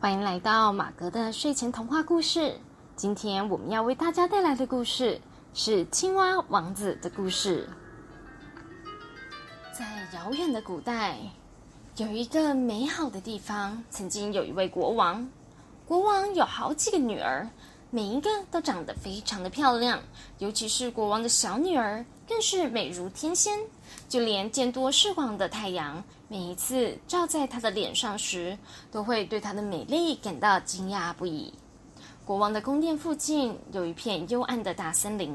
欢迎来到马格的睡前童话故事。今天我们要为大家带来的故事是青蛙王子的故事。在遥远的古代，有一个美好的地方，曾经有一位国王。国王有好几个女儿，每一个都长得非常的漂亮，尤其是国王的小女儿，更是美如天仙。就连见多识广的太阳，每一次照在她的脸上时，都会对她的美丽感到惊讶不已。国王的宫殿附近有一片幽暗的大森林，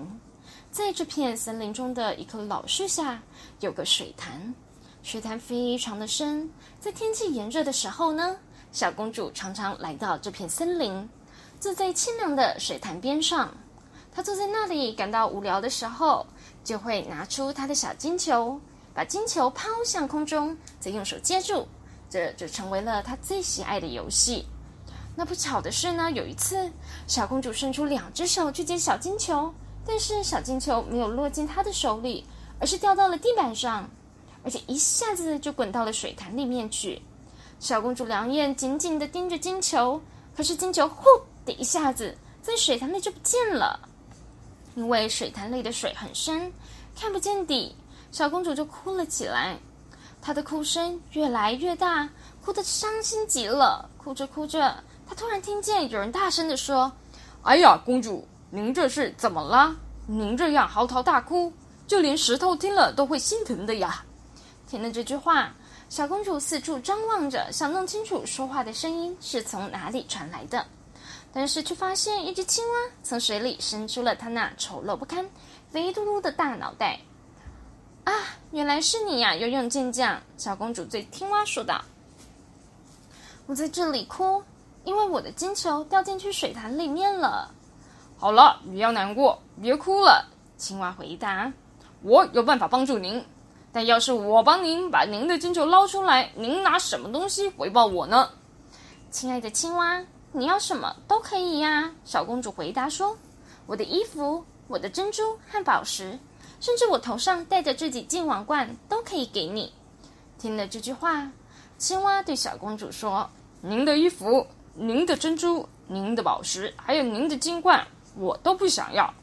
在这片森林中的一棵老树下，有个水潭，水潭非常的深。在天气炎热的时候呢，小公主常常来到这片森林，坐在清凉的水潭边上。她坐在那里感到无聊的时候。就会拿出他的小金球，把金球抛向空中，再用手接住，这就成为了他最喜爱的游戏。那不巧的是呢，有一次小公主伸出两只手去接小金球，但是小金球没有落进她的手里，而是掉到了地板上，而且一下子就滚到了水潭里面去。小公主两眼紧紧的盯着金球，可是金球呼的一下子在水潭里就不见了。因为水潭里的水很深，看不见底，小公主就哭了起来。她的哭声越来越大，哭得伤心极了。哭着哭着，她突然听见有人大声地说：“哎呀，公主，您这是怎么了？您这样嚎啕大哭，就连石头听了都会心疼的呀！”听了这句话，小公主四处张望着，想弄清楚说话的声音是从哪里传来的。但是却发现一只青蛙从水里伸出了它那丑陋不堪、肥嘟嘟的大脑袋。啊，原来是你呀，游泳健将！小公主对青蛙说道：“我在这里哭，因为我的金球掉进去水潭里面了。”好了，不要难过，别哭了。青蛙回答：“我有办法帮助您，但要是我帮您把您的金球捞出来，您拿什么东西回报我呢？”亲爱的青蛙。你要什么都可以呀，小公主回答说：“我的衣服、我的珍珠和宝石，甚至我头上戴着这几金王冠都可以给你。”听了这句话，青蛙对小公主说：“您的衣服、您的珍珠、您的宝石，还有您的金冠，我都不想要。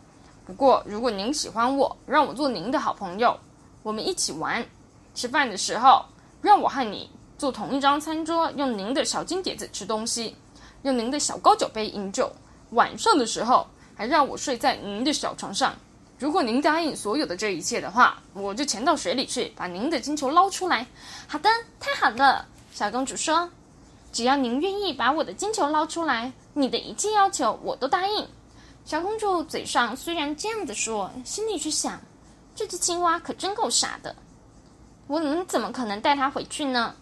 不过，如果您喜欢我，让我做您的好朋友，我们一起玩。吃饭的时候，让我和你坐同一张餐桌，用您的小金碟子吃东西。”用您的小高脚杯饮酒，晚上的时候还让我睡在您的小床上。如果您答应所有的这一切的话，我就潜到水里去把您的金球捞出来。好的，太好了，小公主说：“只要您愿意把我的金球捞出来，你的一切要求我都答应。”小公主嘴上虽然这样子说，心里却想：这只青蛙可真够傻的，我能怎么可能带它回去呢？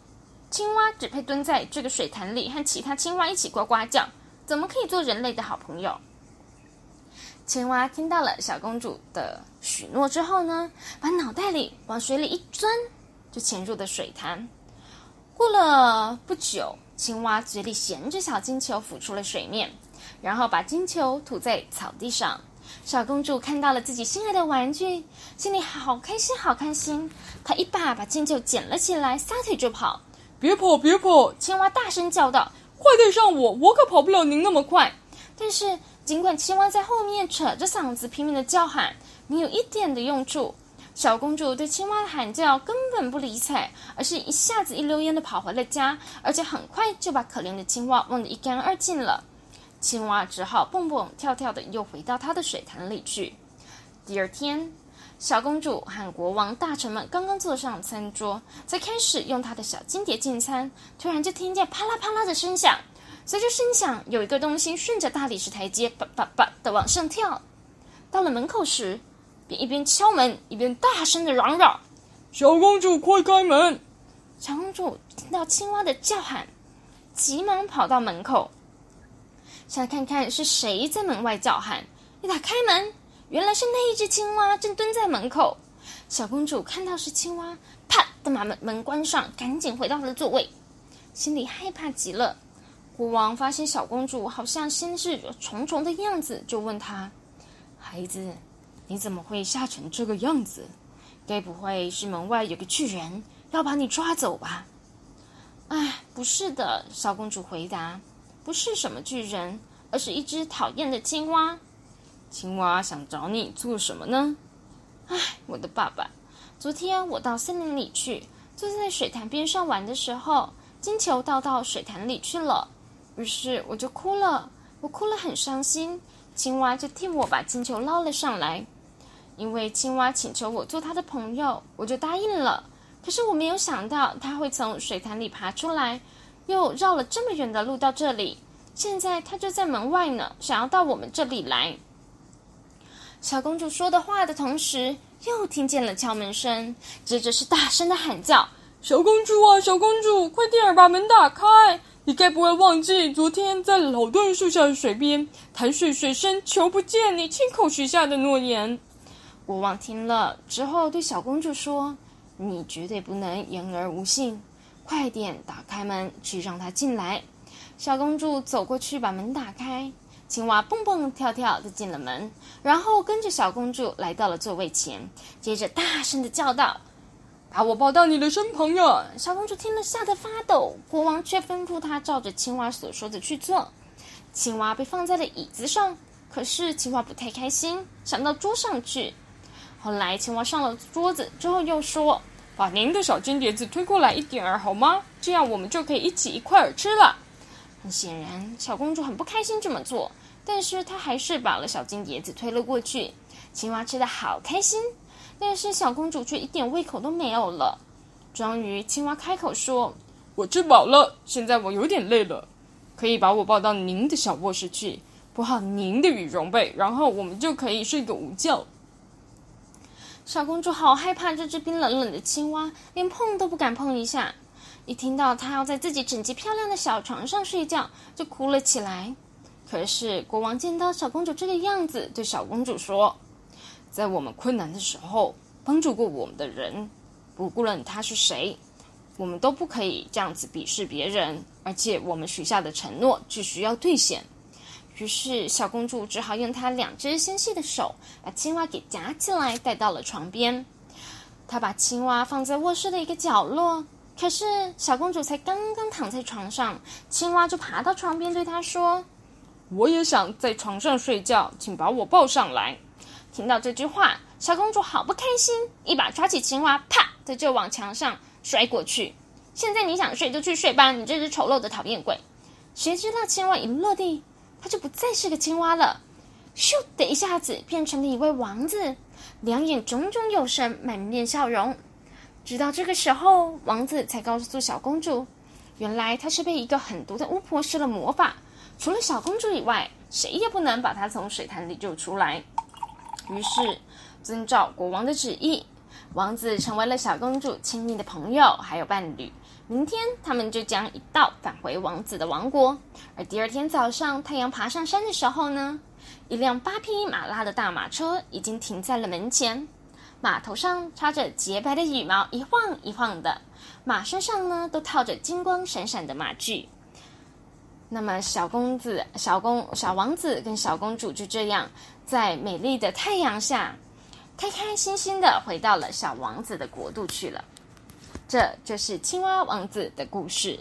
青蛙只配蹲在这个水潭里，和其他青蛙一起呱呱叫，怎么可以做人类的好朋友？青蛙听到了小公主的许诺之后呢，把脑袋里往水里一钻，就潜入了水潭。过了不久，青蛙嘴里衔着小金球浮出了水面，然后把金球吐在草地上。小公主看到了自己心爱的玩具，心里好开心，好开心。她一把把金球捡了起来，撒腿就跑。别跑，别跑！青蛙大声叫道：“快带上我，我可跑不了您那么快。”但是，尽管青蛙在后面扯着嗓子拼命的叫喊，没有一点的用处。小公主对青蛙的喊叫根本不理睬，而是一下子一溜烟的跑回了家，而且很快就把可怜的青蛙忘得一干二净了。青蛙只好蹦蹦跳跳的又回到它的水潭里去。第二天。小公主和国王大臣们刚刚坐上餐桌，才开始用她的小金碟进餐，突然就听见啪啦啪啦的声响。随着声响，有一个东西顺着大理石台阶叭叭叭的往上跳。到了门口时，便一边敲门一边大声的嚷嚷：“小公主，快开门！”小公主听到青蛙的叫喊，急忙跑到门口，想看看是谁在门外叫喊。一打开门。原来是那一只青蛙正蹲在门口，小公主看到是青蛙，啪的把门门关上，赶紧回到了座位，心里害怕极了。国王发现小公主好像心事重重的样子，就问她：“孩子，你怎么会吓成这个样子？该不会是门外有个巨人要把你抓走吧？”“哎，不是的。”小公主回答，“不是什么巨人，而是一只讨厌的青蛙。青蛙想找你做什么呢？唉，我的爸爸，昨天我到森林里去，坐在水潭边上玩的时候，金球掉到水潭里去了，于是我就哭了，我哭了很伤心。青蛙就替我把金球捞了上来，因为青蛙请求我做他的朋友，我就答应了。可是我没有想到他会从水潭里爬出来，又绕了这么远的路到这里。现在他就在门外呢，想要到我们这里来。小公主说的话的同时，又听见了敲门声，接着是大声的喊叫：“小公主啊，小公主，快点儿把门打开！你该不会忘记昨天在老椴树下的水边，潭水水深，求不见，你亲口许下的诺言？”国王听了之后，对小公主说：“你绝对不能言而无信，快点打开门去让他进来。”小公主走过去把门打开。青蛙蹦蹦跳跳的进了门，然后跟着小公主来到了座位前，接着大声的叫道：“把我抱到你的身旁呀！”小公主听了吓得发抖，国王却吩咐她照着青蛙所说的去做。青蛙被放在了椅子上，可是青蛙不太开心，想到桌上去。后来青蛙上了桌子之后，又说：“把您的小金碟子推过来一点儿好吗？这样我们就可以一起一块儿吃了。”很显然，小公主很不开心这么做。但是他还是把了小金碟子推了过去，青蛙吃的好开心，但是小公主却一点胃口都没有了。终于，青蛙开口说：“我吃饱了，现在我有点累了，可以把我抱到您的小卧室去，铺好您的羽绒被，然后我们就可以睡个午觉。”小公主好害怕这只冰冷冷的青蛙，连碰都不敢碰一下。一听到它要在自己整洁漂亮的小床上睡觉，就哭了起来。可是国王见到小公主这个样子，对小公主说：“在我们困难的时候帮助过我们的人，不论他是谁，我们都不可以这样子鄙视别人。而且我们许下的承诺必须要兑现。”于是小公主只好用她两只纤细的手把青蛙给夹起来，带到了床边。她把青蛙放在卧室的一个角落。可是小公主才刚刚躺在床上，青蛙就爬到床边，对她说。我也想在床上睡觉，请把我抱上来。听到这句话，小公主好不开心，一把抓起青蛙，啪的就往墙上摔过去。现在你想睡就去睡吧，你这只丑陋的讨厌鬼！谁知道青蛙一落地，它就不再是个青蛙了，咻的一下子变成了一位王子，两眼炯炯有神，满面笑容。直到这个时候，王子才告诉小公主，原来他是被一个狠毒的巫婆施了魔法。除了小公主以外，谁也不能把她从水潭里救出来。于是，遵照国王的旨意，王子成为了小公主亲密的朋友，还有伴侣。明天，他们就将一道返回王子的王国。而第二天早上，太阳爬上山的时候呢，一辆八匹马拉的大马车已经停在了门前，马头上插着洁白的羽毛，一晃一晃的；马身上呢，都套着金光闪闪的马具。那么，小公子、小公、小王子跟小公主就这样在美丽的太阳下，开开心心的回到了小王子的国度去了。这就是青蛙王子的故事。